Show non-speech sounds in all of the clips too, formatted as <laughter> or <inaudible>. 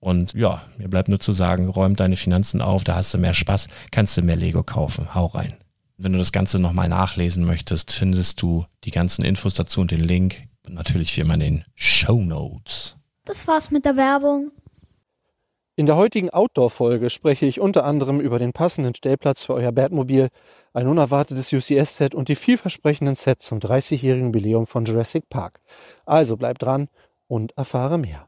Und ja, mir bleibt nur zu sagen, räum deine Finanzen auf, da hast du mehr Spaß, kannst du mehr Lego kaufen. Hau rein. Wenn du das Ganze nochmal nachlesen möchtest, findest du die ganzen Infos dazu und den Link. Und natürlich wie immer in den Show Notes. Das war's mit der Werbung. In der heutigen Outdoor-Folge spreche ich unter anderem über den passenden Stellplatz für euer Batmobil, ein unerwartetes UCS-Set und die vielversprechenden Sets zum 30-jährigen Jubiläum von Jurassic Park. Also bleib dran und erfahre mehr.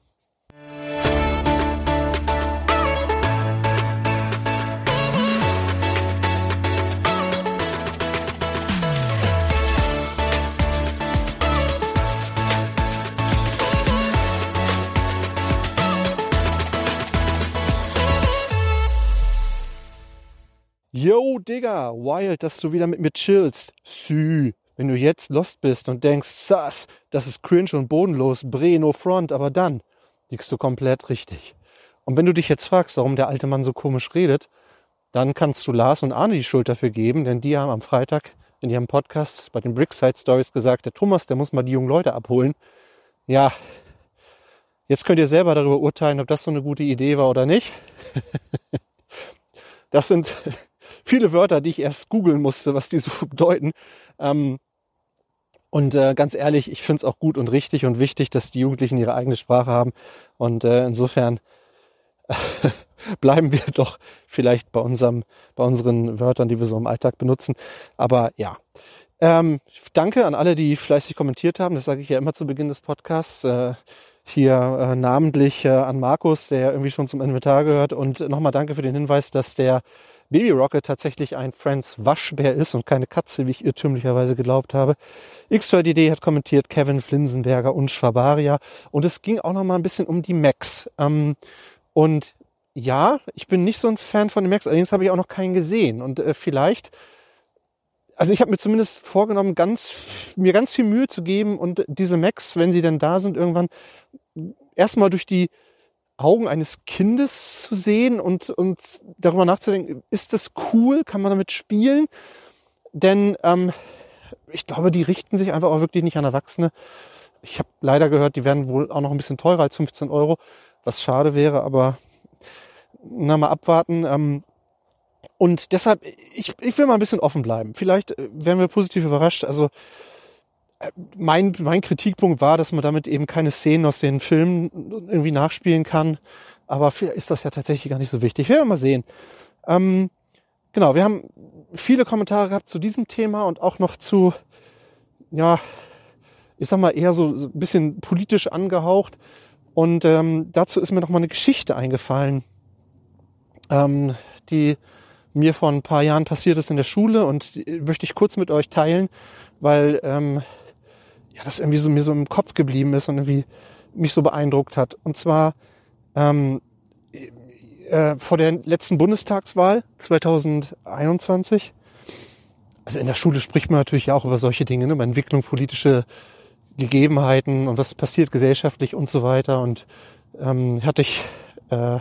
Yo, Digga, wild, dass du wieder mit mir chillst. Sü. Wenn du jetzt lost bist und denkst, sass, das ist cringe und bodenlos, bre no front, aber dann liegst du komplett richtig. Und wenn du dich jetzt fragst, warum der alte Mann so komisch redet, dann kannst du Lars und Arne die Schuld dafür geben, denn die haben am Freitag in ihrem Podcast bei den Brickside Stories gesagt, der Thomas, der muss mal die jungen Leute abholen. Ja, jetzt könnt ihr selber darüber urteilen, ob das so eine gute Idee war oder nicht. <laughs> das sind viele Wörter, die ich erst googeln musste, was die so <laughs> bedeuten. Ähm, und äh, ganz ehrlich, ich finde es auch gut und richtig und wichtig, dass die Jugendlichen ihre eigene Sprache haben. Und äh, insofern <laughs> bleiben wir <laughs> doch vielleicht bei unserem, bei unseren Wörtern, die wir so im Alltag benutzen. Aber ja. Ähm, danke an alle, die fleißig kommentiert haben. Das sage ich ja immer zu Beginn des Podcasts. Äh, hier äh, namentlich äh, an Markus, der irgendwie schon zum Inventar gehört. Und nochmal danke für den Hinweis, dass der Baby Rocket tatsächlich ein Friends Waschbär ist und keine Katze, wie ich irrtümlicherweise geglaubt habe. X2DD hat kommentiert, Kevin Flinsenberger und Schwabaria. Und es ging auch noch mal ein bisschen um die Macs. Ähm, und ja, ich bin nicht so ein Fan von den Macs, allerdings habe ich auch noch keinen gesehen. Und äh, vielleicht, also ich habe mir zumindest vorgenommen, ganz, mir ganz viel Mühe zu geben und diese Macs, wenn sie denn da sind, irgendwann erstmal durch die Augen eines Kindes zu sehen und, und darüber nachzudenken, ist das cool, kann man damit spielen? Denn ähm, ich glaube, die richten sich einfach auch wirklich nicht an Erwachsene. Ich habe leider gehört, die werden wohl auch noch ein bisschen teurer als 15 Euro, was schade wäre, aber na mal abwarten. Ähm, und deshalb, ich, ich will mal ein bisschen offen bleiben. Vielleicht äh, werden wir positiv überrascht. Also mein, mein Kritikpunkt war, dass man damit eben keine Szenen aus den Filmen irgendwie nachspielen kann. Aber ist das ja tatsächlich gar nicht so wichtig. Werden wir mal sehen. Ähm, genau, wir haben viele Kommentare gehabt zu diesem Thema und auch noch zu, ja, ich sag mal eher so, so ein bisschen politisch angehaucht. Und ähm, dazu ist mir noch mal eine Geschichte eingefallen, ähm, die mir vor ein paar Jahren passiert ist in der Schule und möchte ich kurz mit euch teilen, weil ähm, ja, das irgendwie so mir so im Kopf geblieben ist und irgendwie mich so beeindruckt hat. Und zwar ähm, äh, vor der letzten Bundestagswahl 2021. Also in der Schule spricht man natürlich auch über solche Dinge, ne? über Entwicklung, politische Gegebenheiten und was passiert gesellschaftlich und so weiter. Und ähm, hatte ich äh,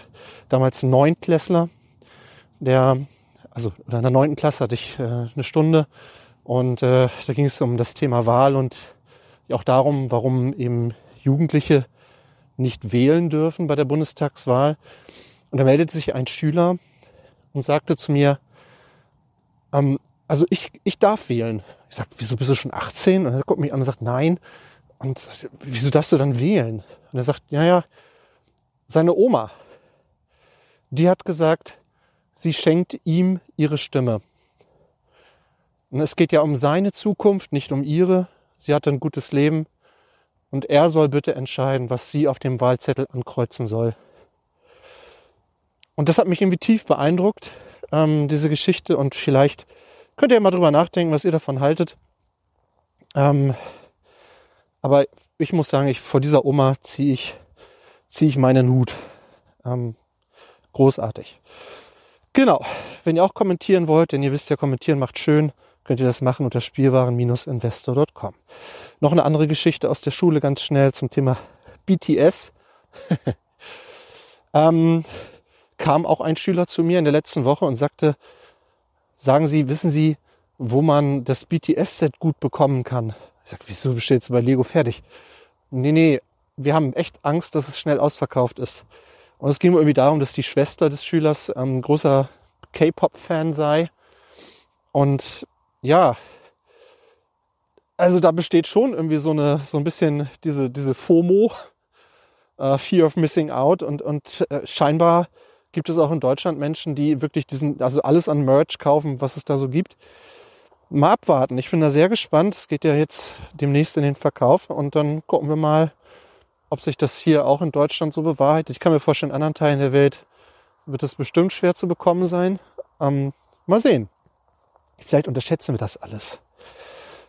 damals einen Neuntklässler, der, also in der neunten Klasse hatte ich äh, eine Stunde und äh, da ging es um das Thema Wahl und auch darum, warum eben Jugendliche nicht wählen dürfen bei der Bundestagswahl. Und da meldete sich ein Schüler und sagte zu mir, ähm, also ich, ich darf wählen. Ich sagte, wieso bist du schon 18? Und er guckt mich an und sagt, nein. Und sagt, wieso darfst du dann wählen? Und er sagt, ja, ja, seine Oma, die hat gesagt, sie schenkt ihm ihre Stimme. Und es geht ja um seine Zukunft, nicht um ihre. Sie hat ein gutes Leben und er soll bitte entscheiden, was sie auf dem Wahlzettel ankreuzen soll. Und das hat mich irgendwie tief beeindruckt, ähm, diese Geschichte. Und vielleicht könnt ihr mal drüber nachdenken, was ihr davon haltet. Ähm, aber ich muss sagen, ich, vor dieser Oma ziehe ich, ziehe ich meinen Hut. Ähm, großartig. Genau. Wenn ihr auch kommentieren wollt, denn ihr wisst ja, kommentieren macht schön, könnt ihr das machen unter spielwaren-investor.com. Noch eine andere Geschichte aus der Schule ganz schnell zum Thema BTS. <laughs> ähm, kam auch ein Schüler zu mir in der letzten Woche und sagte, sagen Sie, wissen Sie, wo man das BTS-Set gut bekommen kann? Ich sag, wieso bestellst du bei Lego fertig? Nee, nee, wir haben echt Angst, dass es schnell ausverkauft ist. Und es ging irgendwie darum, dass die Schwester des Schülers ähm, großer K-Pop-Fan sei. Und ja, also da besteht schon irgendwie so eine, so ein bisschen diese, diese FOMO, äh, Fear of Missing Out und, und äh, scheinbar gibt es auch in Deutschland Menschen, die wirklich diesen, also alles an Merch kaufen, was es da so gibt. Mal abwarten. Ich bin da sehr gespannt. Es geht ja jetzt demnächst in den Verkauf und dann gucken wir mal, ob sich das hier auch in Deutschland so bewahrheitet. Ich kann mir vorstellen, in anderen Teilen der Welt wird es bestimmt schwer zu bekommen sein. Ähm, mal sehen. Vielleicht unterschätzen wir das alles.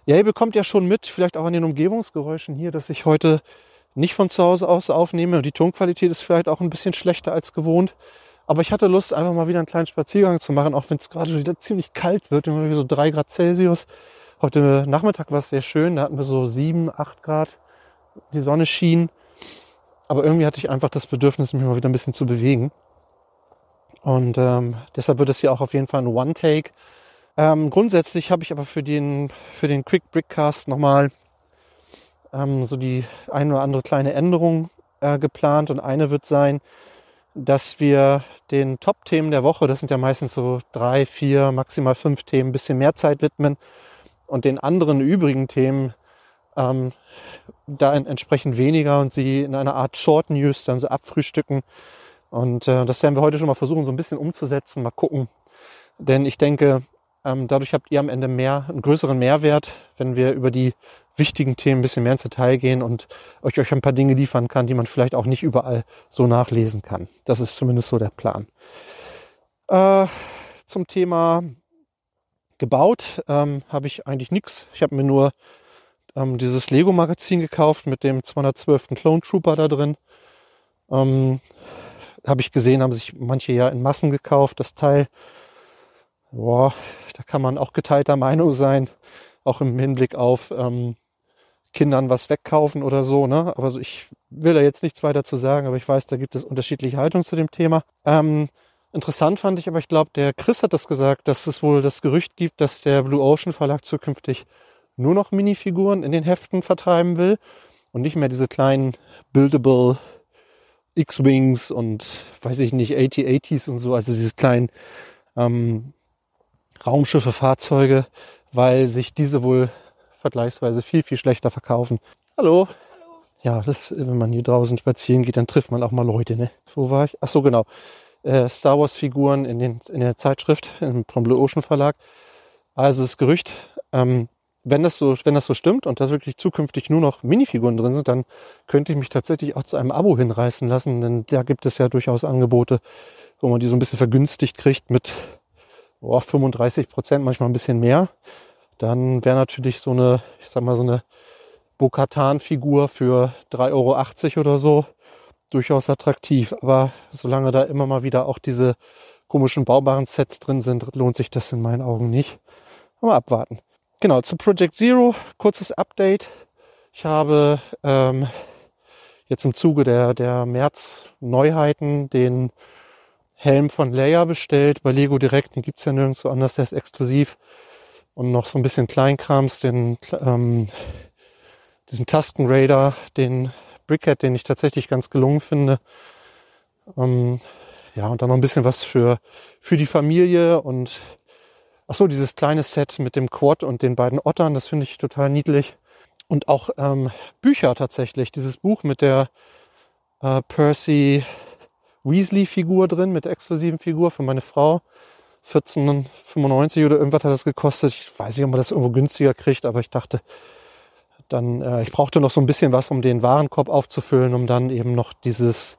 Ja, ihr bekommt ja schon mit, vielleicht auch an den Umgebungsgeräuschen hier, dass ich heute nicht von zu Hause aus aufnehme. Und die Tonqualität ist vielleicht auch ein bisschen schlechter als gewohnt. Aber ich hatte Lust, einfach mal wieder einen kleinen Spaziergang zu machen, auch wenn es gerade wieder ziemlich kalt wird, immer so drei Grad Celsius. Heute Nachmittag war es sehr schön, da hatten wir so sieben, acht Grad. Die Sonne schien. Aber irgendwie hatte ich einfach das Bedürfnis, mich mal wieder ein bisschen zu bewegen. Und ähm, deshalb wird es hier auch auf jeden Fall ein One-Take. Ähm, grundsätzlich habe ich aber für den, für den Quick Brickcast nochmal ähm, so die eine oder andere kleine Änderung äh, geplant. Und eine wird sein, dass wir den Top-Themen der Woche, das sind ja meistens so drei, vier, maximal fünf Themen, ein bisschen mehr Zeit widmen und den anderen übrigen Themen ähm, da entsprechend weniger und sie in einer Art Short News dann so abfrühstücken. Und äh, das werden wir heute schon mal versuchen, so ein bisschen umzusetzen, mal gucken. Denn ich denke, ähm, dadurch habt ihr am Ende mehr, einen größeren Mehrwert, wenn wir über die wichtigen Themen ein bisschen mehr ins Detail gehen und euch, euch ein paar Dinge liefern kann, die man vielleicht auch nicht überall so nachlesen kann. Das ist zumindest so der Plan. Äh, zum Thema gebaut ähm, habe ich eigentlich nichts. Ich habe mir nur ähm, dieses Lego-Magazin gekauft mit dem 212. Clone Trooper da drin. Ähm, habe ich gesehen, haben sich manche ja in Massen gekauft. Das Teil, boah, da kann man auch geteilter Meinung sein, auch im Hinblick auf ähm, Kindern was wegkaufen oder so. Ne? Aber so, ich will da jetzt nichts weiter zu sagen, aber ich weiß, da gibt es unterschiedliche Haltungen zu dem Thema. Ähm, interessant fand ich, aber ich glaube, der Chris hat das gesagt, dass es wohl das Gerücht gibt, dass der Blue Ocean Verlag zukünftig nur noch Minifiguren in den Heften vertreiben will und nicht mehr diese kleinen buildable X-Wings und weiß ich nicht, AT-ATs und so, also diese kleinen ähm, Raumschiffe, Fahrzeuge, weil sich diese wohl vergleichsweise viel, viel schlechter verkaufen. Hallo. Hallo. Ja, das, wenn man hier draußen spazieren geht, dann trifft man auch mal Leute, ne? Wo war ich? Ach so, genau. Äh, Star Wars Figuren in, den, in der Zeitschrift im Blue Ocean Verlag. Also das Gerücht, ähm, wenn das so, wenn das so stimmt und da wirklich zukünftig nur noch Minifiguren drin sind, dann könnte ich mich tatsächlich auch zu einem Abo hinreißen lassen, denn da gibt es ja durchaus Angebote, wo man die so ein bisschen vergünstigt kriegt mit oh, 35 Prozent, manchmal ein bisschen mehr. Dann wäre natürlich so eine, ich sag mal, so eine Bokatan-Figur für 3,80 Euro oder so durchaus attraktiv. Aber solange da immer mal wieder auch diese komischen baubaren Sets drin sind, lohnt sich das in meinen Augen nicht. Mal abwarten. Genau, zu Project Zero, kurzes Update. Ich habe ähm, jetzt im Zuge der, der März-Neuheiten den Helm von Leia bestellt bei Lego Direct. Den gibt's ja nirgendwo anders, der ist exklusiv. Und noch so ein bisschen Kleinkrams, den, ähm, diesen Tusken Raider, den Brickhead, den ich tatsächlich ganz gelungen finde. Ähm, ja, und dann noch ein bisschen was für, für die Familie und Ach so, dieses kleine Set mit dem Quad und den beiden Ottern, das finde ich total niedlich. Und auch ähm, Bücher tatsächlich. Dieses Buch mit der äh, Percy Weasley-Figur drin, mit exklusiven Figur für meine Frau. 14,95 oder irgendwas hat das gekostet. Ich weiß nicht, ob man das irgendwo günstiger kriegt, aber ich dachte, dann, äh, ich brauchte noch so ein bisschen was, um den Warenkorb aufzufüllen, um dann eben noch dieses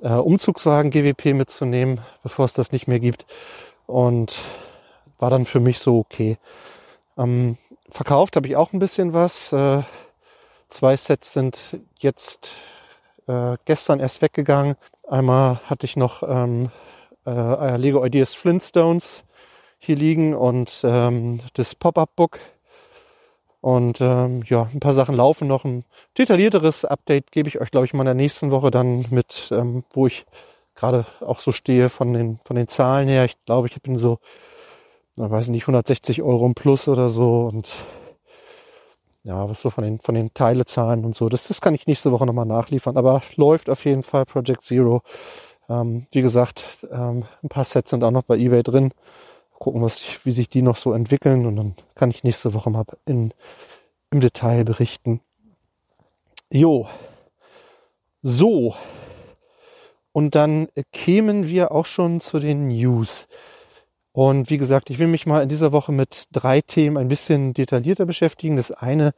äh, Umzugswagen GWP mitzunehmen, bevor es das nicht mehr gibt. Und war dann für mich so okay. Ähm, verkauft habe ich auch ein bisschen was. Äh, zwei Sets sind jetzt äh, gestern erst weggegangen. Einmal hatte ich noch ähm, äh, Lego Ideas Flintstones hier liegen und ähm, das Pop-Up-Book. Und ähm, ja, ein paar Sachen laufen noch. Ein detaillierteres Update gebe ich euch, glaube ich, mal in der nächsten Woche dann mit, ähm, wo ich gerade auch so stehe von den, von den Zahlen her. Ich glaube, ich bin so na, weiß nicht, 160 Euro im Plus oder so und ja, was so von den, von den Teilezahlen und so. Das, das kann ich nächste Woche nochmal nachliefern, aber läuft auf jeden Fall Project Zero. Ähm, wie gesagt, ähm, ein paar Sets sind auch noch bei eBay drin. Gucken, was, wie sich die noch so entwickeln und dann kann ich nächste Woche mal in, im Detail berichten. Jo. So. Und dann kämen wir auch schon zu den News. Und wie gesagt, ich will mich mal in dieser Woche mit drei Themen ein bisschen detaillierter beschäftigen. Das eine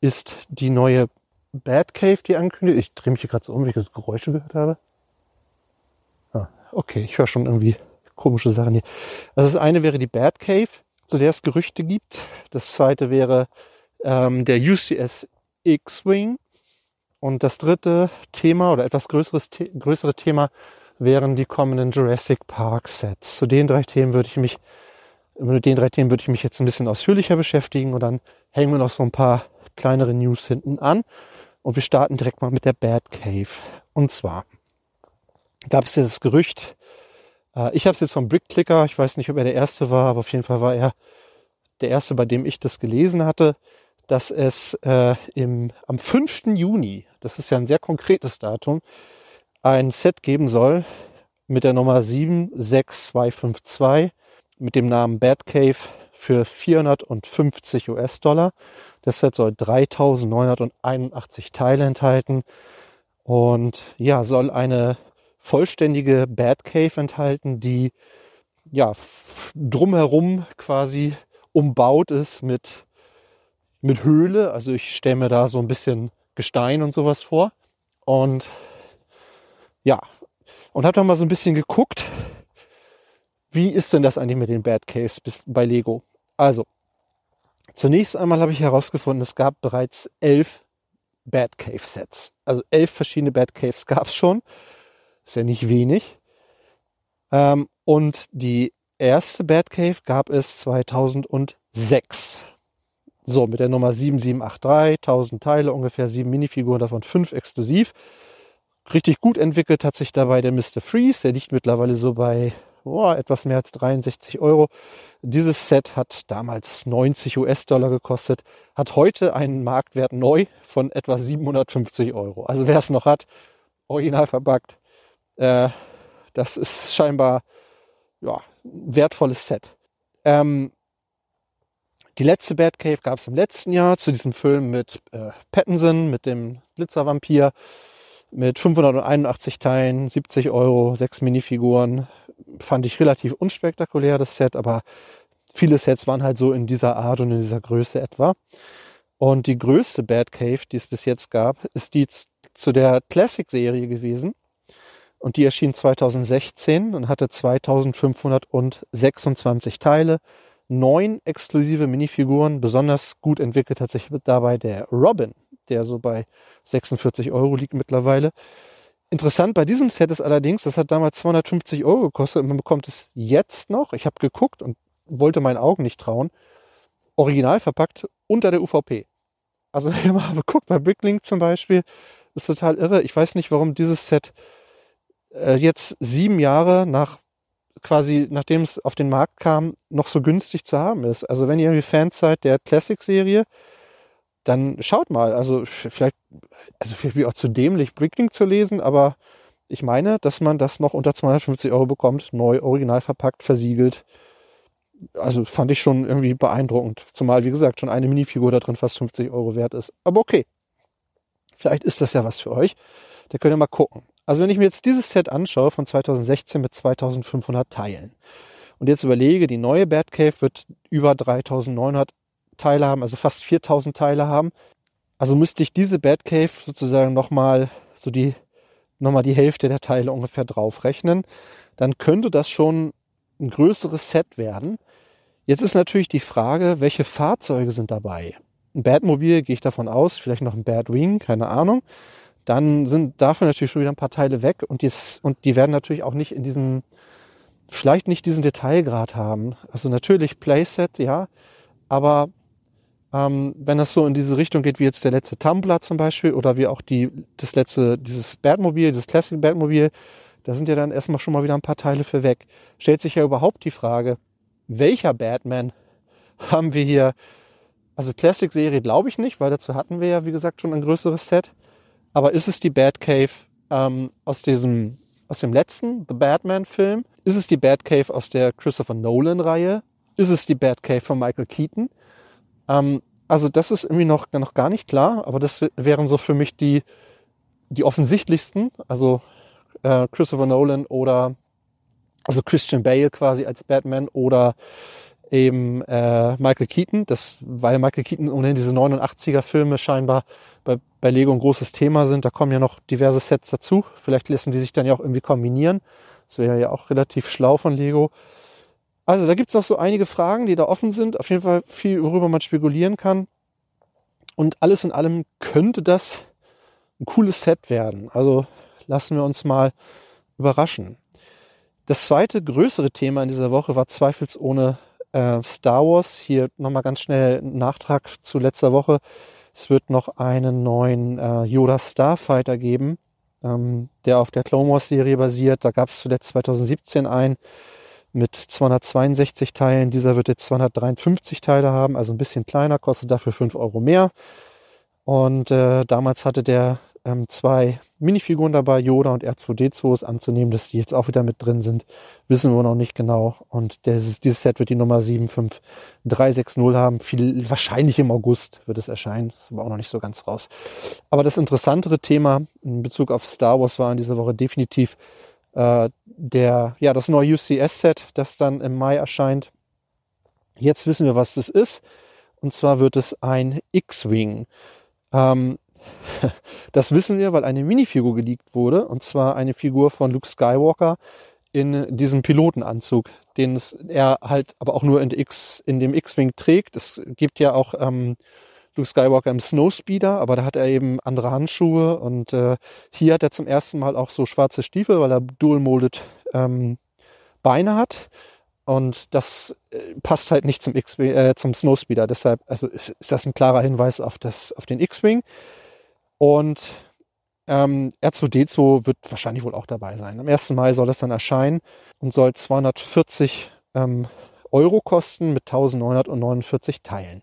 ist die neue Batcave, die ankündigt. Ich drehe mich hier gerade so um, wie ich das Geräusche gehört habe. Ah, okay, ich höre schon irgendwie komische Sachen hier. Also das eine wäre die Batcave, zu der es Gerüchte gibt. Das zweite wäre ähm, der UCS X-Wing. Und das dritte Thema oder etwas größeres, größere Thema wären die kommenden Jurassic Park Sets. Zu den drei Themen würde ich mich, mit den drei Themen würde ich mich jetzt ein bisschen ausführlicher beschäftigen und dann hängen wir noch so ein paar kleinere News hinten an. Und wir starten direkt mal mit der Bad Cave. Und zwar gab es das Gerücht, äh, ich habe es jetzt vom Brickclicker, ich weiß nicht, ob er der erste war, aber auf jeden Fall war er der erste, bei dem ich das gelesen hatte, dass es äh, im, am 5. Juni, das ist ja ein sehr konkretes Datum, ein Set geben soll mit der Nummer 76252 mit dem Namen Batcave für 450 US-Dollar. Das Set soll 3981 Teile enthalten und ja, soll eine vollständige Batcave enthalten, die ja drumherum quasi umbaut ist mit, mit Höhle. Also ich stelle mir da so ein bisschen Gestein und sowas vor. Und ja, und habe dann mal so ein bisschen geguckt, wie ist denn das eigentlich mit den Bad Caves bei Lego? Also, zunächst einmal habe ich herausgefunden, es gab bereits elf Bad Cave Sets. Also elf verschiedene Bad Caves gab es schon. Ist ja nicht wenig. Ähm, und die erste Batcave gab es 2006. So, mit der Nummer 7783, 1000 Teile, ungefähr sieben Minifiguren, davon fünf exklusiv. Richtig gut entwickelt hat sich dabei der Mr. Freeze, der liegt mittlerweile so bei oh, etwas mehr als 63 Euro. Dieses Set hat damals 90 US-Dollar gekostet, hat heute einen Marktwert neu von etwa 750 Euro. Also wer es noch hat, original verpackt, äh, das ist scheinbar ja, ein wertvolles Set. Ähm, die letzte Batcave gab es im letzten Jahr zu diesem Film mit äh, Pattinson, mit dem Glitzervampir, mit 581 Teilen, 70 Euro, sechs Minifiguren. Fand ich relativ unspektakulär, das Set, aber viele Sets waren halt so in dieser Art und in dieser Größe etwa. Und die größte Batcave, die es bis jetzt gab, ist die zu der Classic-Serie gewesen. Und die erschien 2016 und hatte 2526 Teile, neun exklusive Minifiguren. Besonders gut entwickelt hat sich dabei der Robin, der so bei 46 Euro liegt mittlerweile. Interessant bei diesem Set ist allerdings, das hat damals 250 Euro gekostet und man bekommt es jetzt noch. Ich habe geguckt und wollte meinen Augen nicht trauen. Original verpackt unter der UVP. Also <laughs> wenn man mal guckt, bei Bricklink zum Beispiel, ist total irre. Ich weiß nicht, warum dieses Set äh, jetzt sieben Jahre nach quasi, nachdem es auf den Markt kam, noch so günstig zu haben ist. Also wenn ihr irgendwie Fans seid der Classic-Serie, dann schaut mal. Also vielleicht, also vielleicht auch zu dämlich, Bricklink zu lesen, aber ich meine, dass man das noch unter 250 Euro bekommt, neu, original verpackt, versiegelt. Also fand ich schon irgendwie beeindruckend. Zumal, wie gesagt, schon eine Minifigur da drin fast 50 Euro wert ist. Aber okay. Vielleicht ist das ja was für euch. Da könnt ihr mal gucken. Also wenn ich mir jetzt dieses Set anschaue von 2016 mit 2500 Teilen und jetzt überlege, die neue Batcave wird über 3900 Teile haben, also fast 4000 Teile haben. Also müsste ich diese Batcave sozusagen nochmal so die, nochmal die Hälfte der Teile ungefähr draufrechnen. Dann könnte das schon ein größeres Set werden. Jetzt ist natürlich die Frage, welche Fahrzeuge sind dabei? Ein Batmobil gehe ich davon aus, vielleicht noch ein Batwing, keine Ahnung dann sind dafür natürlich schon wieder ein paar Teile weg und die, und die werden natürlich auch nicht in diesem, vielleicht nicht diesen Detailgrad haben. Also natürlich Playset, ja, aber ähm, wenn das so in diese Richtung geht, wie jetzt der letzte Tumblr zum Beispiel oder wie auch die, das letzte, dieses Batmobil, dieses Classic Batmobil, da sind ja dann erstmal schon mal wieder ein paar Teile für weg. Stellt sich ja überhaupt die Frage, welcher Batman <laughs> haben wir hier? Also Classic-Serie glaube ich nicht, weil dazu hatten wir ja, wie gesagt, schon ein größeres Set. Aber ist es die Batcave ähm, aus diesem, aus dem letzten The Batman-Film? Ist es die Batcave aus der Christopher Nolan-Reihe? Ist es die Batcave von Michael Keaton? Ähm, also das ist irgendwie noch, noch gar nicht klar, aber das wären so für mich die, die offensichtlichsten. Also äh, Christopher Nolan oder also Christian Bale quasi als Batman oder eben äh, Michael Keaton, das, weil Michael Keaton ohnehin diese 89er Filme scheinbar bei, bei Lego ein großes Thema sind. Da kommen ja noch diverse Sets dazu. Vielleicht lassen die sich dann ja auch irgendwie kombinieren. Das wäre ja auch relativ schlau von Lego. Also da gibt es noch so einige Fragen, die da offen sind. Auf jeden Fall viel, worüber man spekulieren kann. Und alles in allem könnte das ein cooles Set werden. Also lassen wir uns mal überraschen. Das zweite größere Thema in dieser Woche war zweifelsohne äh, Star Wars. Hier nochmal ganz schnell ein Nachtrag zu letzter Woche. Es wird noch einen neuen äh, Yoda Starfighter geben, ähm, der auf der Clone Wars Serie basiert. Da gab es zuletzt 2017 einen mit 262 Teilen. Dieser wird jetzt 253 Teile haben, also ein bisschen kleiner, kostet dafür 5 Euro mehr. Und äh, damals hatte der ähm, zwei Minifiguren dabei, Yoda und R2D2 ist anzunehmen, dass die jetzt auch wieder mit drin sind. Wissen wir noch nicht genau. Und dieses, dieses Set wird die Nummer 75360 haben. Viel, wahrscheinlich im August wird es erscheinen. Ist aber auch noch nicht so ganz raus. Aber das interessantere Thema in Bezug auf Star Wars war in dieser Woche definitiv äh, der, ja, das neue UCS-Set, das dann im Mai erscheint. Jetzt wissen wir, was das ist. Und zwar wird es ein X-Wing. Ähm, <laughs> Das wissen wir, weil eine Minifigur geleakt wurde, und zwar eine Figur von Luke Skywalker in diesem Pilotenanzug, den es, er halt aber auch nur in, X, in dem X-Wing trägt. Es gibt ja auch ähm, Luke Skywalker im Snowspeeder, aber da hat er eben andere Handschuhe und äh, hier hat er zum ersten Mal auch so schwarze Stiefel, weil er dual-molded ähm, Beine hat. Und das äh, passt halt nicht zum X äh, zum Snowspeeder. Deshalb, also ist, ist das ein klarer Hinweis auf das, auf den X-Wing. Und ähm, R2D2 wird wahrscheinlich wohl auch dabei sein. Am 1. Mai soll das dann erscheinen und soll 240 ähm, Euro kosten mit 1949 Teilen.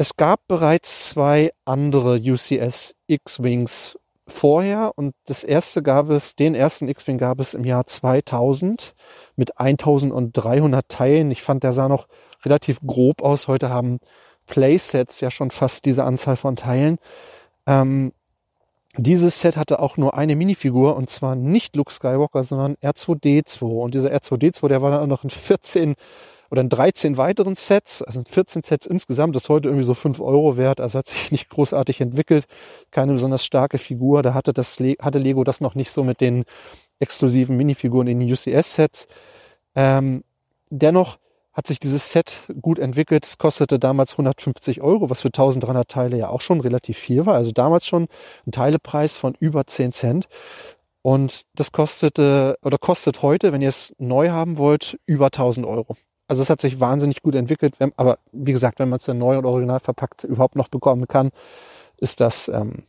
Es gab bereits zwei andere UCS X-Wings vorher und das erste gab es, den ersten X-Wing gab es im Jahr 2000 mit 1300 Teilen. Ich fand, der sah noch relativ grob aus. Heute haben Playsets ja schon fast diese Anzahl von Teilen. Ähm, dieses Set hatte auch nur eine Minifigur und zwar nicht Luke Skywalker, sondern R2D2. Und dieser R2D2, der war dann auch noch in 14 oder in 13 weiteren Sets, also in 14 Sets insgesamt, das ist heute irgendwie so 5 Euro wert, also hat sich <laughs> nicht großartig entwickelt, keine besonders starke Figur, da hatte das, hatte Lego das noch nicht so mit den exklusiven Minifiguren in den UCS-Sets. Ähm, dennoch hat sich dieses Set gut entwickelt. Es kostete damals 150 Euro, was für 1300 Teile ja auch schon relativ viel war. Also damals schon ein Teilepreis von über 10 Cent. Und das kostete oder kostet heute, wenn ihr es neu haben wollt, über 1000 Euro. Also es hat sich wahnsinnig gut entwickelt. Aber wie gesagt, wenn man es dann neu und original verpackt überhaupt noch bekommen kann, ist das ähm,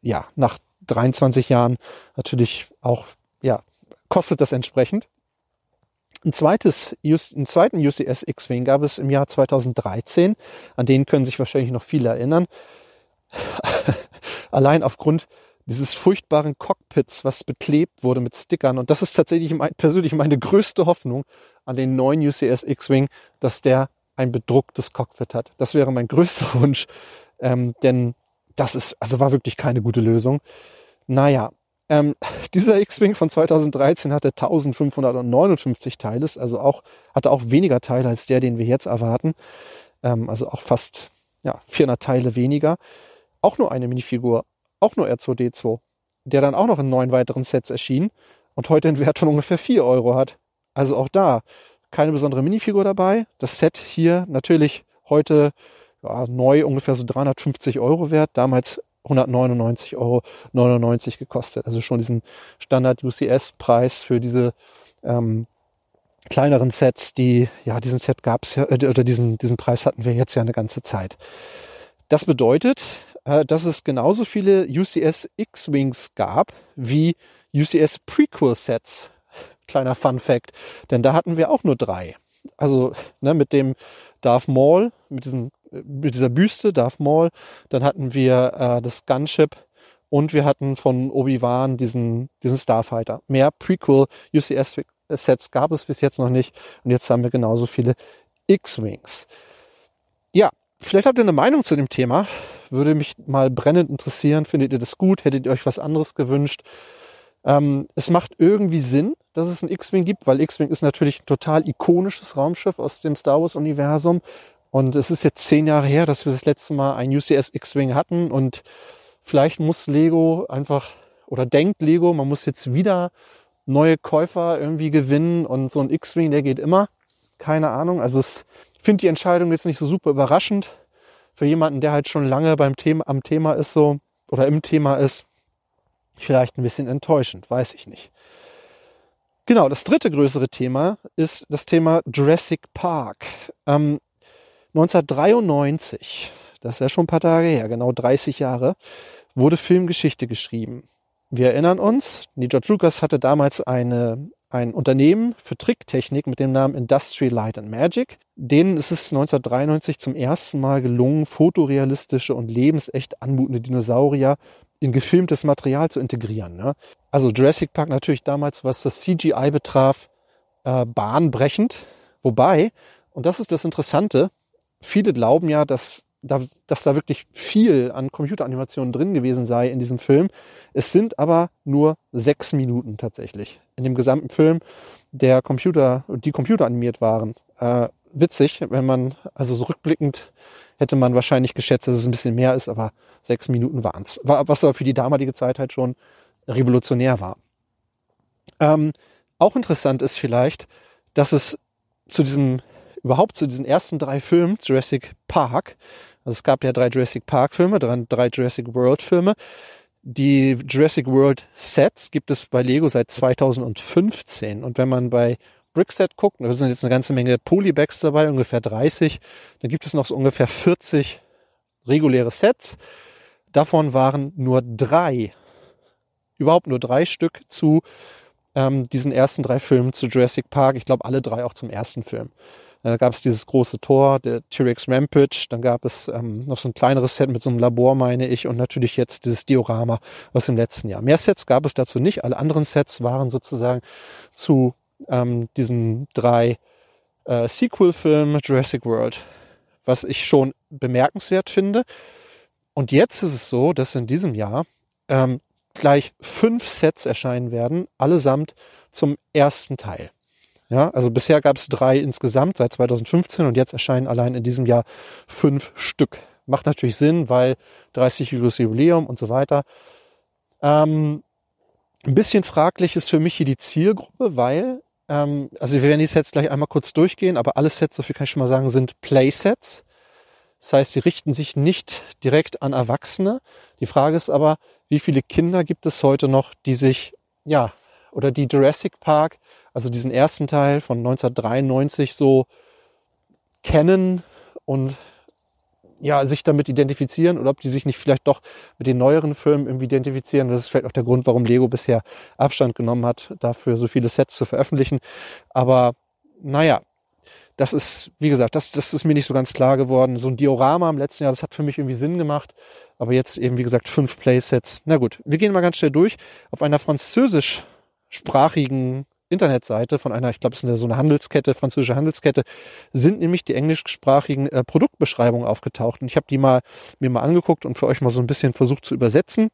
ja nach 23 Jahren natürlich auch ja kostet das entsprechend. Ein zweites, einen zweiten UCS X-Wing gab es im Jahr 2013. An den können sich wahrscheinlich noch viele erinnern. <laughs> Allein aufgrund dieses furchtbaren Cockpits, was beklebt wurde mit Stickern. Und das ist tatsächlich mein, persönlich meine größte Hoffnung an den neuen UCS X-Wing, dass der ein bedrucktes Cockpit hat. Das wäre mein <laughs> größter Wunsch, ähm, denn das ist, also war wirklich keine gute Lösung. Naja, ähm, <laughs> dieser X-Wing von 2013 hatte 1559 Teile, also auch, hatte auch weniger Teile als der, den wir jetzt erwarten. Ähm, also auch fast ja, 400 Teile weniger. Auch nur eine Minifigur, auch nur R2D2, der dann auch noch in neun weiteren Sets erschien und heute einen Wert von ungefähr 4 Euro hat. Also auch da keine besondere Minifigur dabei. Das Set hier natürlich heute ja, neu ungefähr so 350 Euro wert. Damals 199,99 Euro gekostet. Also schon diesen Standard UCS-Preis für diese ähm, kleineren Sets, die, ja, diesen Set gab es ja, äh, oder diesen, diesen Preis hatten wir jetzt ja eine ganze Zeit. Das bedeutet, äh, dass es genauso viele UCS X-Wings gab wie UCS Prequel Sets kleiner Fun Fact, denn da hatten wir auch nur drei. Also ne, mit dem Darth Maul, mit, diesem, mit dieser Büste Darth Maul, dann hatten wir äh, das Gunship und wir hatten von Obi-Wan diesen, diesen Starfighter. Mehr Prequel UCS-Sets gab es bis jetzt noch nicht und jetzt haben wir genauso viele X-Wings. Ja, vielleicht habt ihr eine Meinung zu dem Thema. Würde mich mal brennend interessieren. Findet ihr das gut? Hättet ihr euch was anderes gewünscht? Ähm, es macht irgendwie Sinn, dass es ein X-Wing gibt, weil X-Wing ist natürlich ein total ikonisches Raumschiff aus dem Star Wars-Universum. Und es ist jetzt zehn Jahre her, dass wir das letzte Mal ein UCS X-Wing hatten. Und vielleicht muss Lego einfach, oder denkt Lego, man muss jetzt wieder neue Käufer irgendwie gewinnen. Und so ein X-Wing, der geht immer. Keine Ahnung. Also ich finde die Entscheidung jetzt nicht so super überraschend. Für jemanden, der halt schon lange beim Thema, am Thema ist so, oder im Thema ist, vielleicht ein bisschen enttäuschend, weiß ich nicht. Genau, das dritte größere Thema ist das Thema Jurassic Park. Ähm, 1993, das ist ja schon ein paar Tage her, genau 30 Jahre, wurde Filmgeschichte geschrieben. Wir erinnern uns, George Lucas hatte damals eine, ein Unternehmen für Tricktechnik mit dem Namen Industrial Light and Magic. Denen ist es 1993 zum ersten Mal gelungen, fotorealistische und lebensecht anmutende Dinosaurier in gefilmtes Material zu integrieren. Ne? Also Jurassic Park natürlich damals, was das CGI betraf, äh, bahnbrechend. Wobei, und das ist das Interessante, viele glauben ja, dass da, dass da wirklich viel an Computeranimationen drin gewesen sei in diesem Film. Es sind aber nur sechs Minuten tatsächlich in dem gesamten Film, der Computer, die Computer animiert waren. Äh, witzig, wenn man, also so rückblickend hätte man wahrscheinlich geschätzt, dass es ein bisschen mehr ist, aber sechs Minuten waren es. Was aber für die damalige Zeit halt schon revolutionär war. Ähm, auch interessant ist vielleicht, dass es zu diesem, überhaupt zu diesen ersten drei Filmen, Jurassic Park, Also es gab ja drei Jurassic Park Filme, drei Jurassic World Filme. Die Jurassic World Sets gibt es bei Lego seit 2015. Und wenn man bei Brickset guckt, da sind jetzt eine ganze Menge Polybags dabei, ungefähr 30, dann gibt es noch so ungefähr 40 reguläre Sets. Davon waren nur drei, überhaupt nur drei Stück zu ähm, diesen ersten drei Filmen zu Jurassic Park. Ich glaube, alle drei auch zum ersten Film. Da gab es dieses große Tor, der T-Rex Rampage. Dann gab es ähm, noch so ein kleineres Set mit so einem Labor, meine ich. Und natürlich jetzt dieses Diorama aus dem letzten Jahr. Mehr Sets gab es dazu nicht. Alle anderen Sets waren sozusagen zu ähm, diesen drei äh, Sequel-Filmen Jurassic World. Was ich schon bemerkenswert finde. Und jetzt ist es so, dass in diesem Jahr ähm, gleich fünf Sets erscheinen werden, allesamt zum ersten Teil. Ja, also bisher gab es drei insgesamt seit 2015 und jetzt erscheinen allein in diesem Jahr fünf Stück. Macht natürlich Sinn, weil 30-jähriges Jubiläum und so weiter. Ähm, ein bisschen fraglich ist für mich hier die Zielgruppe, weil, ähm, also wir werden die Sets gleich einmal kurz durchgehen, aber alle Sets, so viel kann ich schon mal sagen, sind Playsets. Das heißt, sie richten sich nicht direkt an Erwachsene. Die Frage ist aber, wie viele Kinder gibt es heute noch, die sich, ja, oder die Jurassic Park also diesen ersten Teil von 1993 so kennen und ja, sich damit identifizieren oder ob die sich nicht vielleicht doch mit den neueren Filmen irgendwie identifizieren. Das ist vielleicht auch der Grund, warum Lego bisher Abstand genommen hat, dafür so viele Sets zu veröffentlichen. Aber naja, das ist, wie gesagt, das, das ist mir nicht so ganz klar geworden. So ein Diorama im letzten Jahr, das hat für mich irgendwie Sinn gemacht. Aber jetzt eben, wie gesagt, fünf Playsets. Na gut, wir gehen mal ganz schnell durch. Auf einer französischsprachigen Internetseite von einer, ich glaube, es ist eine, so eine Handelskette, französische Handelskette, sind nämlich die englischsprachigen äh, Produktbeschreibungen aufgetaucht. Und ich habe die mal mir mal angeguckt und für euch mal so ein bisschen versucht zu übersetzen.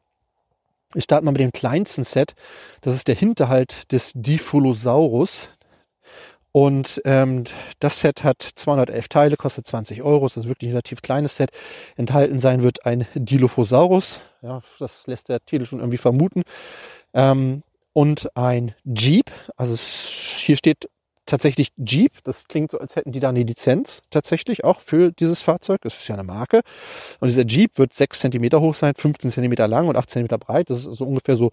Ich starte mal mit dem kleinsten Set. Das ist der Hinterhalt des Dipholosaurus. Und ähm, das Set hat 211 Teile, kostet 20 Euro. Das ist wirklich ein relativ kleines Set. Enthalten sein wird ein Dilophosaurus. Ja, das lässt der Titel schon irgendwie vermuten. Ähm, und ein Jeep. Also hier steht tatsächlich Jeep. Das klingt so, als hätten die da eine Lizenz tatsächlich auch für dieses Fahrzeug. Das ist ja eine Marke. Und dieser Jeep wird sechs Zentimeter hoch sein, 15 Zentimeter lang und acht Zentimeter breit. Das ist so ungefähr so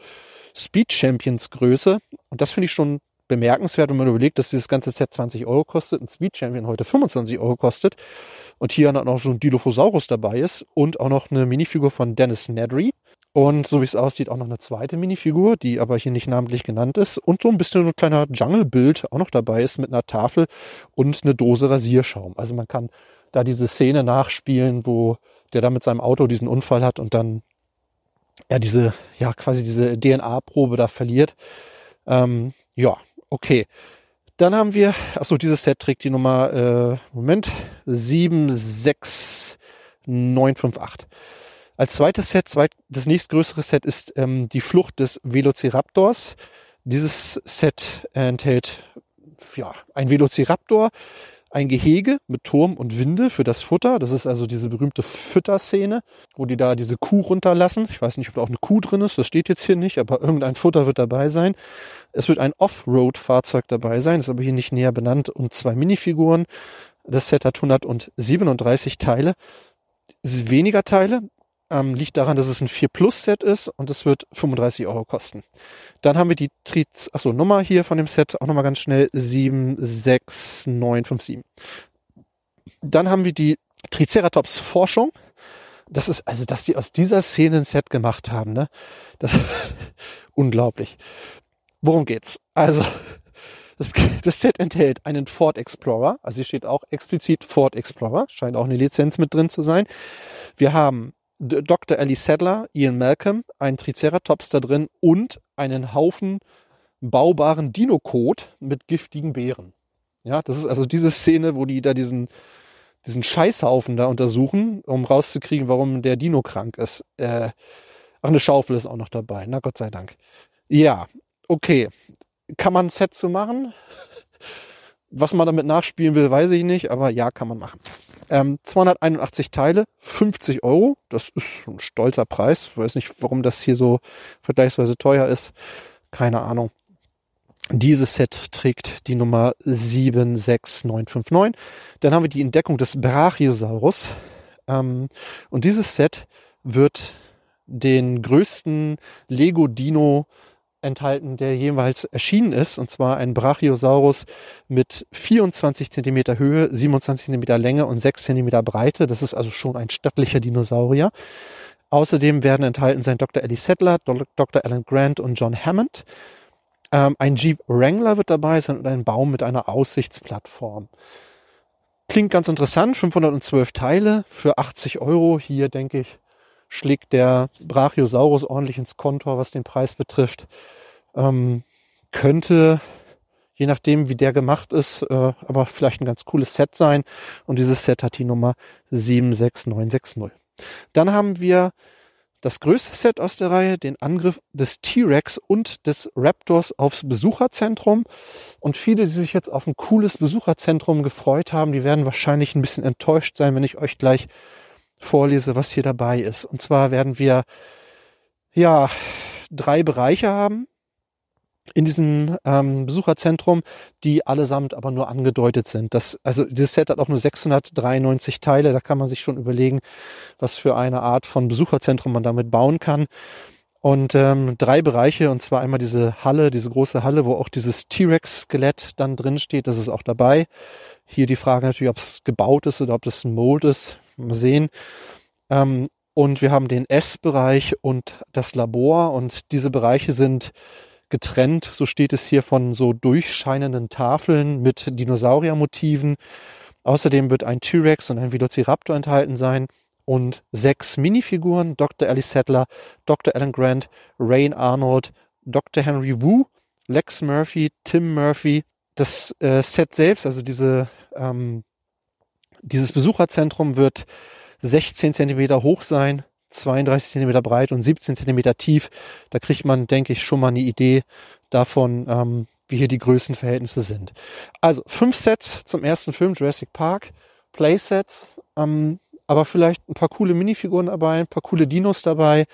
Speed Champions Größe. Und das finde ich schon bemerkenswert, wenn man überlegt, dass dieses ganze Set 20 Euro kostet, ein Speed Champion heute 25 Euro kostet und hier dann auch noch so ein Dilophosaurus dabei ist und auch noch eine Minifigur von Dennis Nedry. Und so wie es aussieht, auch noch eine zweite Minifigur, die aber hier nicht namentlich genannt ist. Und so ein bisschen so ein kleiner Jungle-Bild auch noch dabei ist mit einer Tafel und eine Dose Rasierschaum. Also man kann da diese Szene nachspielen, wo der da mit seinem Auto diesen Unfall hat und dann ja diese, ja, quasi diese DNA-Probe da verliert. Ähm, ja, okay. Dann haben wir, achso, dieses Set trägt die Nummer, äh, Moment, 76958. Als zweites Set, zweit, das nächstgrößere Set ist ähm, die Flucht des Velociraptors. Dieses Set enthält ja, ein Velociraptor, ein Gehege mit Turm und Winde für das Futter. Das ist also diese berühmte Fütterszene, wo die da diese Kuh runterlassen. Ich weiß nicht, ob da auch eine Kuh drin ist, das steht jetzt hier nicht, aber <laughs> irgendein Futter wird dabei sein. Es wird ein Offroad-Fahrzeug dabei sein, ist aber hier nicht näher benannt und zwei Minifiguren. Das Set hat 137 Teile. Weniger Teile, ähm, liegt daran, dass es ein 4 Plus Set ist und es wird 35 Euro kosten. Dann haben wir die Triz, achso, Nummer hier von dem Set, auch nochmal ganz schnell, 76957. Dann haben wir die Triceratops Forschung. Das ist, also, dass die aus dieser Szene ein Set gemacht haben, ne? Das <laughs> unglaublich. Worum geht's? Also, <laughs> das, das Set enthält einen Ford Explorer, also hier steht auch explizit Ford Explorer, scheint auch eine Lizenz mit drin zu sein. Wir haben Dr. Ellie Sadler, Ian Malcolm, ein Triceratops da drin und einen Haufen baubaren Dinokot mit giftigen Beeren. Ja, das ist also diese Szene, wo die da diesen, diesen Scheißhaufen da untersuchen, um rauszukriegen, warum der Dino krank ist. Äh, ach, eine Schaufel ist auch noch dabei. Na Gott sei Dank. Ja, okay. Kann man ein Set zu machen? Was man damit nachspielen will, weiß ich nicht, aber ja, kann man machen. Ähm, 281 Teile, 50 Euro. Das ist ein stolzer Preis. Ich weiß nicht, warum das hier so vergleichsweise teuer ist. Keine Ahnung. Dieses Set trägt die Nummer 76959. Dann haben wir die Entdeckung des Brachiosaurus. Ähm, und dieses Set wird den größten Lego Dino enthalten, der jeweils erschienen ist, und zwar ein Brachiosaurus mit 24 Zentimeter Höhe, 27 Zentimeter Länge und 6 Zentimeter Breite. Das ist also schon ein stattlicher Dinosaurier. Außerdem werden enthalten sein Dr. Eddie Settler, Dr. Alan Grant und John Hammond. Ähm, ein Jeep Wrangler wird dabei sein und ein Baum mit einer Aussichtsplattform. Klingt ganz interessant, 512 Teile für 80 Euro. Hier denke ich, schlägt der Brachiosaurus ordentlich ins Kontor, was den Preis betrifft. Ähm, könnte, je nachdem wie der gemacht ist, äh, aber vielleicht ein ganz cooles Set sein. Und dieses Set hat die Nummer 76960. Dann haben wir das größte Set aus der Reihe, den Angriff des T-Rex und des Raptors aufs Besucherzentrum. Und viele, die sich jetzt auf ein cooles Besucherzentrum gefreut haben, die werden wahrscheinlich ein bisschen enttäuscht sein, wenn ich euch gleich vorlese, was hier dabei ist. Und zwar werden wir ja drei Bereiche haben in diesem ähm, Besucherzentrum, die allesamt aber nur angedeutet sind. Das, also dieses Set hat auch nur 693 Teile. Da kann man sich schon überlegen, was für eine Art von Besucherzentrum man damit bauen kann. Und ähm, drei Bereiche, und zwar einmal diese Halle, diese große Halle, wo auch dieses T-Rex-Skelett dann drin steht, das ist auch dabei. Hier die Frage natürlich, ob es gebaut ist oder ob das ein Mold ist. Mal sehen. Ähm, und wir haben den S-Bereich und das Labor und diese Bereiche sind getrennt, so steht es hier, von so durchscheinenden Tafeln mit Dinosauriermotiven. Außerdem wird ein T-Rex und ein Velociraptor enthalten sein und sechs Minifiguren, Dr. Alice Settler, Dr. Alan Grant, Rain Arnold, Dr. Henry Wu, Lex Murphy, Tim Murphy. Das äh, Set selbst, also diese ähm, dieses Besucherzentrum wird 16 Zentimeter hoch sein, 32 Zentimeter breit und 17 Zentimeter tief. Da kriegt man, denke ich, schon mal eine Idee davon, ähm, wie hier die Größenverhältnisse sind. Also fünf Sets zum ersten Film Jurassic Park, Playsets, ähm, aber vielleicht ein paar coole Minifiguren dabei, ein paar coole Dinos dabei.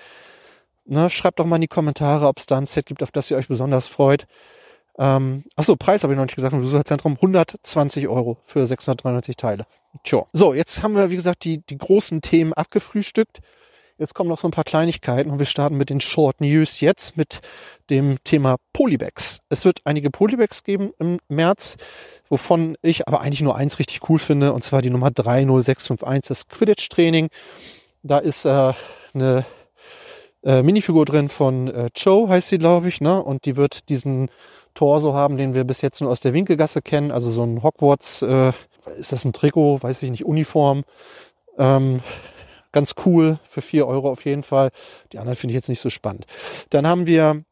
Ne, schreibt doch mal in die Kommentare, ob es da ein Set gibt, auf das ihr euch besonders freut. Ähm, achso, Preis habe ich noch nicht gesagt im Besucherzentrum. 120 Euro für 693 Teile. Tja. So, jetzt haben wir, wie gesagt, die, die großen Themen abgefrühstückt. Jetzt kommen noch so ein paar Kleinigkeiten und wir starten mit den Short News jetzt mit dem Thema Polybags. Es wird einige Polybags geben im März, wovon ich aber eigentlich nur eins richtig cool finde, und zwar die Nummer 30651, das Quidditch Training. Da ist äh, eine äh, Minifigur drin von äh, Joe, heißt sie, glaube ich, ne? Und die wird diesen Torso haben, den wir bis jetzt nur aus der Winkelgasse kennen. Also so ein Hogwarts, äh, ist das ein Trikot, weiß ich nicht, Uniform. Ähm, ganz cool, für vier Euro auf jeden Fall. Die anderen finde ich jetzt nicht so spannend. Dann haben wir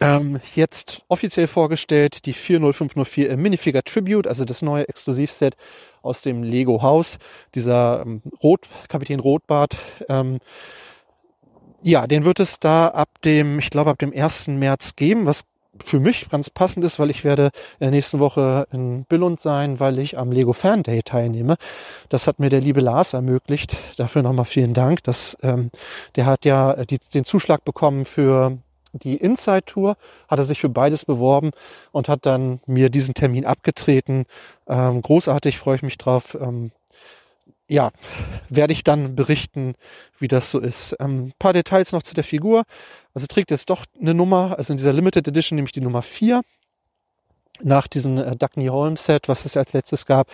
ähm, jetzt offiziell vorgestellt die 40504 Minifigure Tribute, also das neue Exklusivset aus dem Lego Haus. Dieser ähm, Rot, Kapitän Rotbart. Ähm, ja, den wird es da ab dem, ich glaube ab dem 1. März geben, was für mich ganz passend ist, weil ich werde in der nächsten Woche in Billund sein, weil ich am Lego Fan Day teilnehme. Das hat mir der liebe Lars ermöglicht. Dafür nochmal vielen Dank. Das, ähm, der hat ja die, den Zuschlag bekommen für die Inside Tour, hat er sich für beides beworben und hat dann mir diesen Termin abgetreten. Ähm, großartig, freue ich mich drauf. Ähm, ja, werde ich dann berichten, wie das so ist. Ähm, paar Details noch zu der Figur. Also trägt jetzt doch eine Nummer, also in dieser Limited Edition nämlich die Nummer 4. Nach diesem äh, Dagny Holmes Set, was es als letztes gab,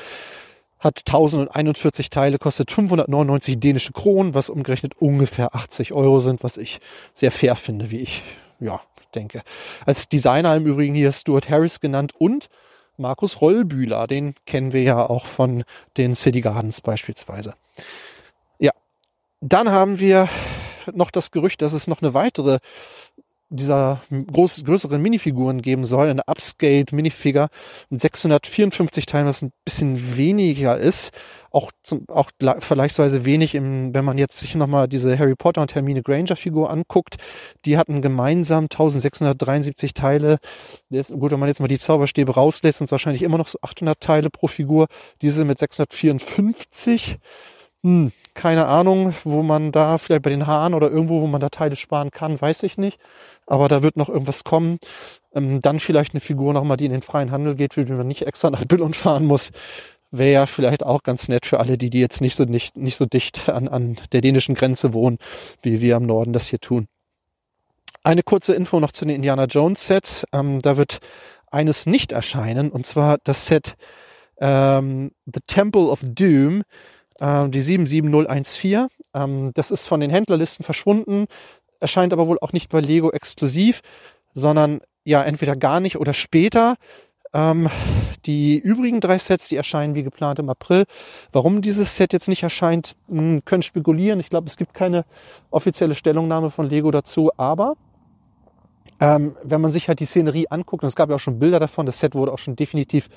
hat 1041 Teile, kostet 599 dänische Kronen, was umgerechnet ungefähr 80 Euro sind, was ich sehr fair finde, wie ich, ja, denke. Als Designer im Übrigen hier Stuart Harris genannt und Markus Rollbühler, den kennen wir ja auch von den City Gardens beispielsweise. Ja, dann haben wir noch das Gerücht, dass es noch eine weitere dieser groß, größeren Minifiguren geben soll, eine Upscale Minifigure mit 654 Teilen, was ein bisschen weniger ist, auch zum, auch vergleichsweise wenig im, wenn man jetzt sich nochmal diese Harry Potter und Hermine Granger Figur anguckt, die hatten gemeinsam 1673 Teile. Jetzt, gut, wenn man jetzt mal die Zauberstäbe rauslässt, sind es wahrscheinlich immer noch so 800 Teile pro Figur. Diese mit 654 hm, keine Ahnung, wo man da, vielleicht bei den Haaren oder irgendwo, wo man da Teile sparen kann, weiß ich nicht. Aber da wird noch irgendwas kommen. Ähm, dann vielleicht eine Figur nochmal, die in den freien Handel geht, wie man nicht extra nach Billund fahren muss. wäre ja vielleicht auch ganz nett für alle, die, die jetzt nicht so nicht, nicht so dicht an, an der dänischen Grenze wohnen, wie wir im Norden das hier tun. Eine kurze Info noch zu den Indiana Jones Sets. Ähm, da wird eines nicht erscheinen, und zwar das Set ähm, The Temple of Doom, äh, die 77014. Ähm, das ist von den Händlerlisten verschwunden, erscheint aber wohl auch nicht bei Lego exklusiv, sondern ja entweder gar nicht oder später. Ähm, die übrigen drei Sets, die erscheinen wie geplant im April. Warum dieses Set jetzt nicht erscheint, hm, können spekulieren. Ich glaube, es gibt keine offizielle Stellungnahme von Lego dazu, aber ähm, wenn man sich halt die Szenerie anguckt, und es gab ja auch schon Bilder davon, das Set wurde auch schon definitiv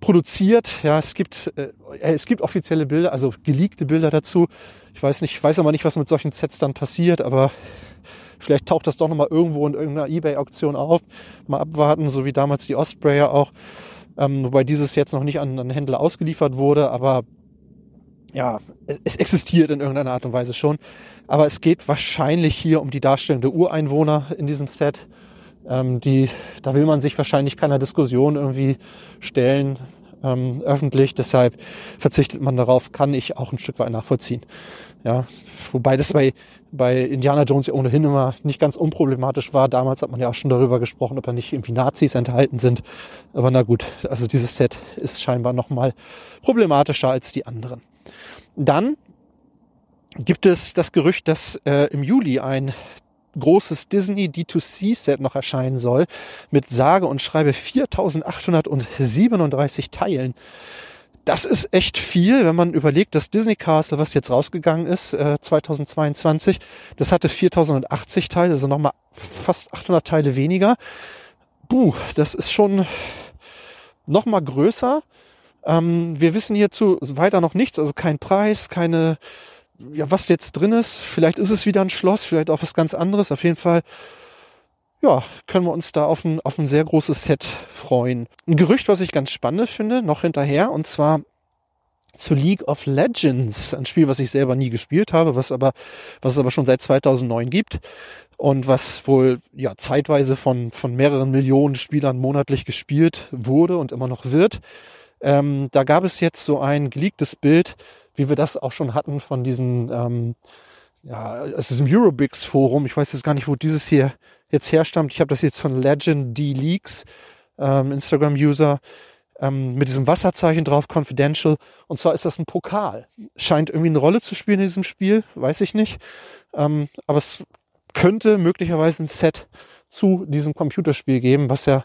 produziert. Ja, es gibt, äh, es gibt offizielle Bilder, also geleakte Bilder dazu. Ich weiß nicht, ich weiß aber nicht, was mit solchen Sets dann passiert, aber vielleicht taucht das doch nochmal irgendwo in irgendeiner Ebay-Auktion auf. Mal abwarten, so wie damals die Ospreyer auch. Ähm, wobei dieses jetzt noch nicht an einen Händler ausgeliefert wurde, aber ja, es existiert in irgendeiner Art und Weise schon. Aber es geht wahrscheinlich hier um die Darstellung der Ureinwohner in diesem Set. Ähm, die, da will man sich wahrscheinlich keiner Diskussion irgendwie stellen ähm, öffentlich. Deshalb verzichtet man darauf, kann ich auch ein Stück weit nachvollziehen. Ja, wobei das bei, bei Indiana Jones ja ohnehin immer nicht ganz unproblematisch war. Damals hat man ja auch schon darüber gesprochen, ob da nicht irgendwie Nazis enthalten sind. Aber na gut, also dieses Set ist scheinbar nochmal problematischer als die anderen. Dann gibt es das Gerücht, dass äh, im Juli ein großes Disney D2C-Set noch erscheinen soll, mit sage und schreibe 4837 Teilen. Das ist echt viel, wenn man überlegt, dass Disney Castle, was jetzt rausgegangen ist, äh, 2022, das hatte 4080 Teile, also nochmal fast 800 Teile weniger. Puh, das ist schon nochmal größer. Ähm, wir wissen hierzu weiter noch nichts, also kein Preis, keine ja, was jetzt drin ist. Vielleicht ist es wieder ein Schloss, vielleicht auch was ganz anderes. Auf jeden Fall, ja, können wir uns da auf ein, auf ein sehr großes Set freuen. Ein Gerücht, was ich ganz spannend finde, noch hinterher, und zwar zu League of Legends, ein Spiel, was ich selber nie gespielt habe, was aber, was es aber schon seit 2009 gibt und was wohl ja zeitweise von von mehreren Millionen Spielern monatlich gespielt wurde und immer noch wird. Ähm, da gab es jetzt so ein geleaktes Bild wie wir das auch schon hatten von diesen, ähm, ja, es ist im Eurobix Forum. Ich weiß jetzt gar nicht, wo dieses hier jetzt herstammt. Ich habe das jetzt von Legend D Leaks, ähm, Instagram-User, ähm, mit diesem Wasserzeichen drauf, Confidential. Und zwar ist das ein Pokal. Scheint irgendwie eine Rolle zu spielen in diesem Spiel, weiß ich nicht. Ähm, aber es könnte möglicherweise ein Set zu diesem Computerspiel geben, was ja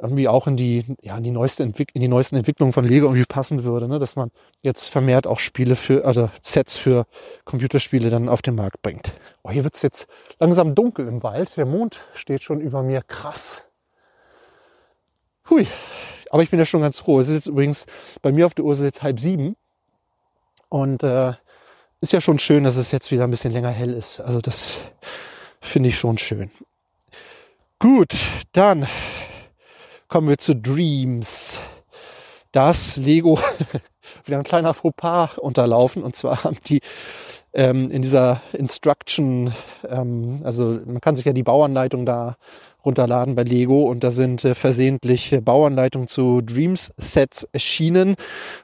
irgendwie auch in die, ja, in die neueste Entwick in die neuesten Entwicklungen von Lego irgendwie passen würde, ne? dass man jetzt vermehrt auch Spiele für, also Sets für Computerspiele dann auf den Markt bringt. Oh, hier wird's jetzt langsam dunkel im Wald. Der Mond steht schon über mir. Krass. Hui. Aber ich bin ja schon ganz froh. Es ist jetzt übrigens bei mir auf der Uhr ist jetzt halb sieben. Und äh, ist ja schon schön, dass es jetzt wieder ein bisschen länger hell ist. Also das finde ich schon schön. Gut, dann kommen wir zu Dreams. Das Lego wieder ein kleiner Fauxpas unterlaufen. Und zwar haben die ähm, in dieser Instruction, ähm, also man kann sich ja die Bauanleitung da runterladen bei Lego und da sind äh, versehentlich Bauanleitungen zu Dreams Sets erschienen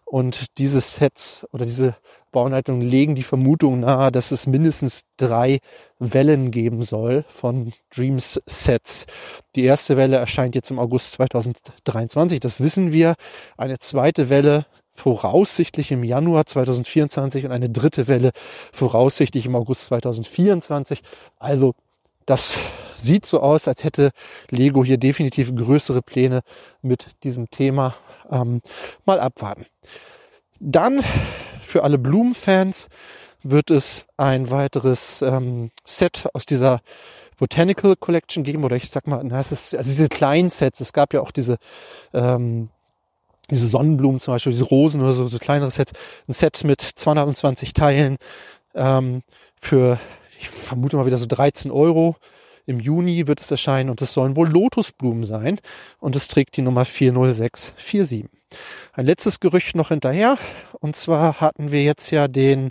und diese Sets oder diese Bauanleitungen legen die Vermutung nahe, dass es mindestens drei Wellen geben soll von Dreams Sets. Die erste Welle erscheint jetzt im August 2023, das wissen wir. Eine zweite Welle voraussichtlich im Januar 2024 und eine dritte Welle voraussichtlich im August 2024. Also das sieht so aus, als hätte Lego hier definitiv größere Pläne mit diesem Thema. Ähm, mal abwarten. Dann für alle Blumenfans wird es ein weiteres ähm, Set aus dieser Botanical Collection geben oder ich sag mal, na, es ist, also diese kleinen Sets, es gab ja auch diese ähm, diese Sonnenblumen zum Beispiel, diese Rosen oder so, so kleinere Sets, ein Set mit 220 Teilen ähm, für, ich vermute mal wieder so 13 Euro. Im Juni wird es erscheinen und es sollen wohl Lotusblumen sein und es trägt die Nummer 40647. Ein letztes Gerücht noch hinterher und zwar hatten wir jetzt ja den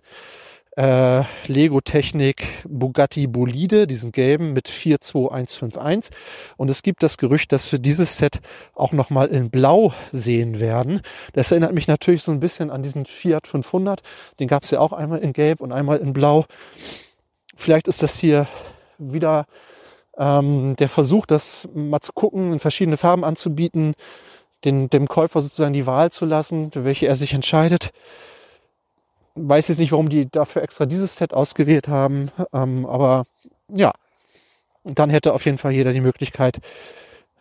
äh, Lego Technik Bugatti Bolide, diesen gelben mit 42151. Und es gibt das Gerücht, dass wir dieses Set auch nochmal in Blau sehen werden. Das erinnert mich natürlich so ein bisschen an diesen Fiat 500. Den gab es ja auch einmal in Gelb und einmal in Blau. Vielleicht ist das hier wieder ähm, der Versuch, das mal zu gucken, in verschiedene Farben anzubieten, den, dem Käufer sozusagen die Wahl zu lassen, für welche er sich entscheidet weiß jetzt nicht, warum die dafür extra dieses Set ausgewählt haben, ähm, aber ja, dann hätte auf jeden Fall jeder die Möglichkeit,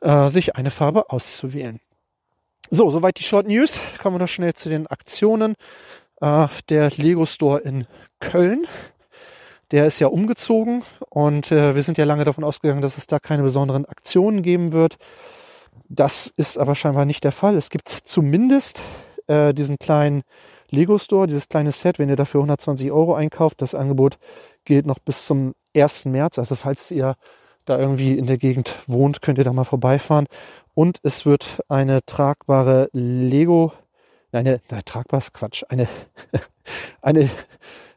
äh, sich eine Farbe auszuwählen. So, soweit die Short News. Kommen wir noch schnell zu den Aktionen. Äh, der Lego Store in Köln, der ist ja umgezogen und äh, wir sind ja lange davon ausgegangen, dass es da keine besonderen Aktionen geben wird. Das ist aber scheinbar nicht der Fall. Es gibt zumindest äh, diesen kleinen Lego Store, dieses kleine Set, wenn ihr dafür 120 Euro einkauft. Das Angebot gilt noch bis zum 1. März. Also falls ihr da irgendwie in der Gegend wohnt, könnt ihr da mal vorbeifahren. Und es wird eine tragbare Lego, eine, nein, tragbares Quatsch, eine, <laughs> eine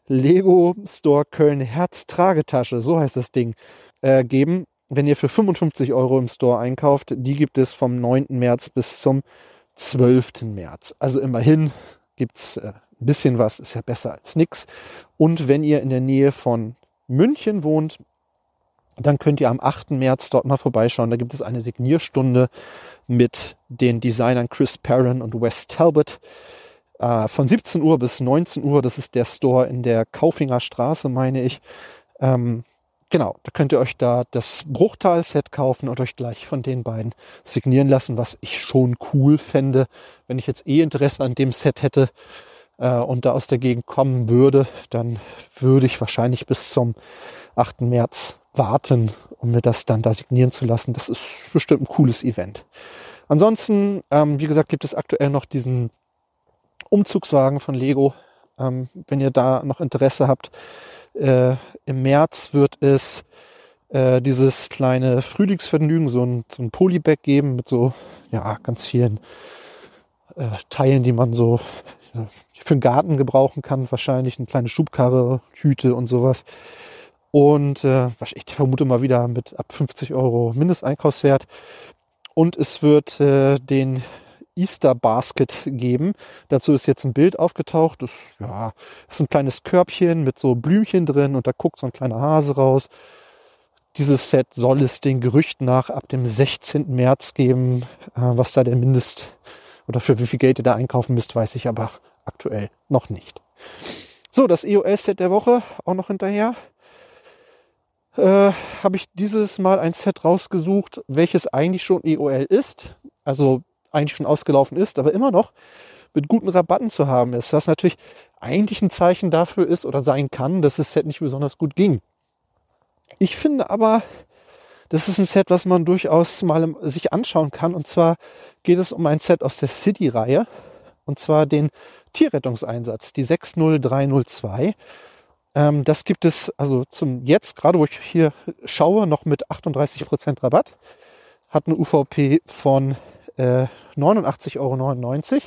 Lego Store Köln Herz Tragetasche, so heißt das Ding, äh, geben. Wenn ihr für 55 Euro im Store einkauft, die gibt es vom 9. März bis zum 12. März. Also immerhin gibt's äh, ein bisschen was, ist ja besser als nix. Und wenn ihr in der Nähe von München wohnt, dann könnt ihr am 8. März dort mal vorbeischauen. Da gibt es eine Signierstunde mit den Designern Chris Perrin und Wes Talbot. Äh, von 17 Uhr bis 19 Uhr, das ist der Store in der Kaufinger Straße, meine ich. Ähm, genau, da könnt ihr euch da das Bruchtal-Set kaufen und euch gleich von den beiden signieren lassen, was ich schon cool fände, wenn ich jetzt eh Interesse an dem Set hätte äh, und da aus der Gegend kommen würde, dann würde ich wahrscheinlich bis zum 8. März warten, um mir das dann da signieren zu lassen. Das ist bestimmt ein cooles Event. Ansonsten, ähm, wie gesagt, gibt es aktuell noch diesen Umzugswagen von Lego. Ähm, wenn ihr da noch Interesse habt, äh, im März wird es äh, dieses kleine Frühlingsvergnügen, so ein, so ein Polybag geben mit so ja ganz vielen äh, Teilen, die man so ja, für den Garten gebrauchen kann. Wahrscheinlich eine kleine Schubkarre, Hüte und sowas. Und äh, was ich vermute mal wieder mit ab 50 Euro Mindesteinkaufswert. Und es wird äh, den Easter Basket geben. Dazu ist jetzt ein Bild aufgetaucht. Das ja, ist ein kleines Körbchen mit so Blümchen drin und da guckt so ein kleiner Hase raus. Dieses Set soll es den Gerüchten nach ab dem 16. März geben. Äh, was da der Mindest oder für wie viel Geld ihr da einkaufen müsst, weiß ich aber aktuell noch nicht. So, das EOL-Set der Woche auch noch hinterher. Äh, habe ich dieses Mal ein Set rausgesucht, welches eigentlich schon EOL ist. Also eigentlich schon ausgelaufen ist, aber immer noch mit guten Rabatten zu haben ist, was natürlich eigentlich ein Zeichen dafür ist oder sein kann, dass das Set nicht besonders gut ging. Ich finde aber, das ist ein Set, was man durchaus mal sich anschauen kann. Und zwar geht es um ein Set aus der City-Reihe. Und zwar den Tierrettungseinsatz, die 60302. Ähm, das gibt es also zum jetzt, gerade wo ich hier schaue, noch mit 38% Rabatt. Hat eine UVP von äh, 89,99 Euro.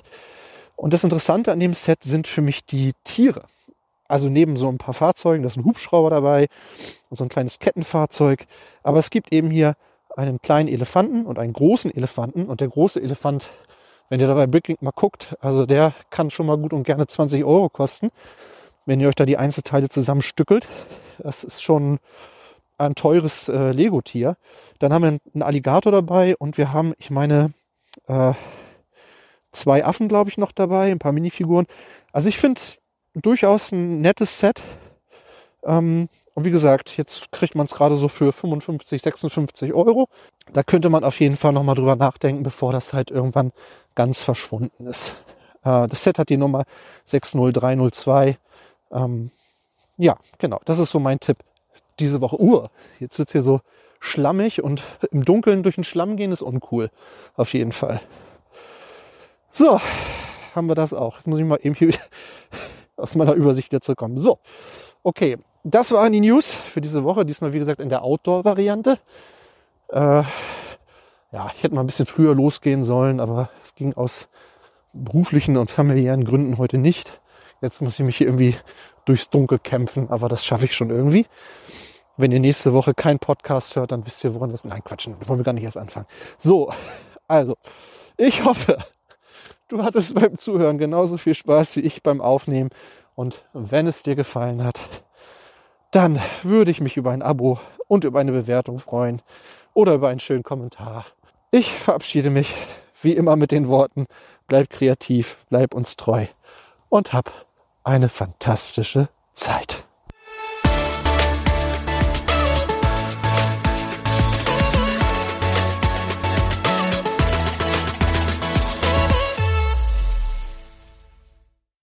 Und das Interessante an dem Set sind für mich die Tiere. Also neben so ein paar Fahrzeugen, da ist ein Hubschrauber dabei und so ein kleines Kettenfahrzeug. Aber es gibt eben hier einen kleinen Elefanten und einen großen Elefanten. Und der große Elefant, wenn ihr da bei Bricklink mal guckt, also der kann schon mal gut und gerne 20 Euro kosten, wenn ihr euch da die Einzelteile zusammenstückelt. Das ist schon ein teures äh, Lego-Tier. Dann haben wir einen Alligator dabei und wir haben, ich meine, äh, zwei Affen, glaube ich, noch dabei, ein paar Minifiguren. Also ich finde durchaus ein nettes Set. Ähm, und wie gesagt, jetzt kriegt man es gerade so für 55, 56 Euro. Da könnte man auf jeden Fall nochmal drüber nachdenken, bevor das halt irgendwann ganz verschwunden ist. Äh, das Set hat die Nummer 60302. Ähm, ja, genau, das ist so mein Tipp diese Woche. Uhr, jetzt wird's hier so schlammig und <laughs> im Dunkeln durch den Schlamm gehen ist uncool. Auf jeden Fall. So, haben wir das auch. Jetzt muss ich mal eben hier <laughs> aus meiner Übersicht wieder zurückkommen. So, okay. Das waren die News für diese Woche. Diesmal, wie gesagt, in der Outdoor-Variante. Äh, ja, ich hätte mal ein bisschen früher losgehen sollen, aber es ging aus beruflichen und familiären Gründen heute nicht. Jetzt muss ich mich hier irgendwie durchs Dunkel kämpfen, aber das schaffe ich schon irgendwie. Wenn ihr nächste Woche keinen Podcast hört, dann wisst ihr, woran das... Nein, quatschen, wollen wir gar nicht erst anfangen. So, <laughs> also, ich hoffe, du hattest beim Zuhören genauso viel Spaß wie ich beim Aufnehmen. Und wenn es dir gefallen hat, dann würde ich mich über ein Abo und über eine Bewertung freuen oder über einen schönen Kommentar. Ich verabschiede mich wie immer mit den Worten, bleib kreativ, bleib uns treu und hab eine fantastische Zeit.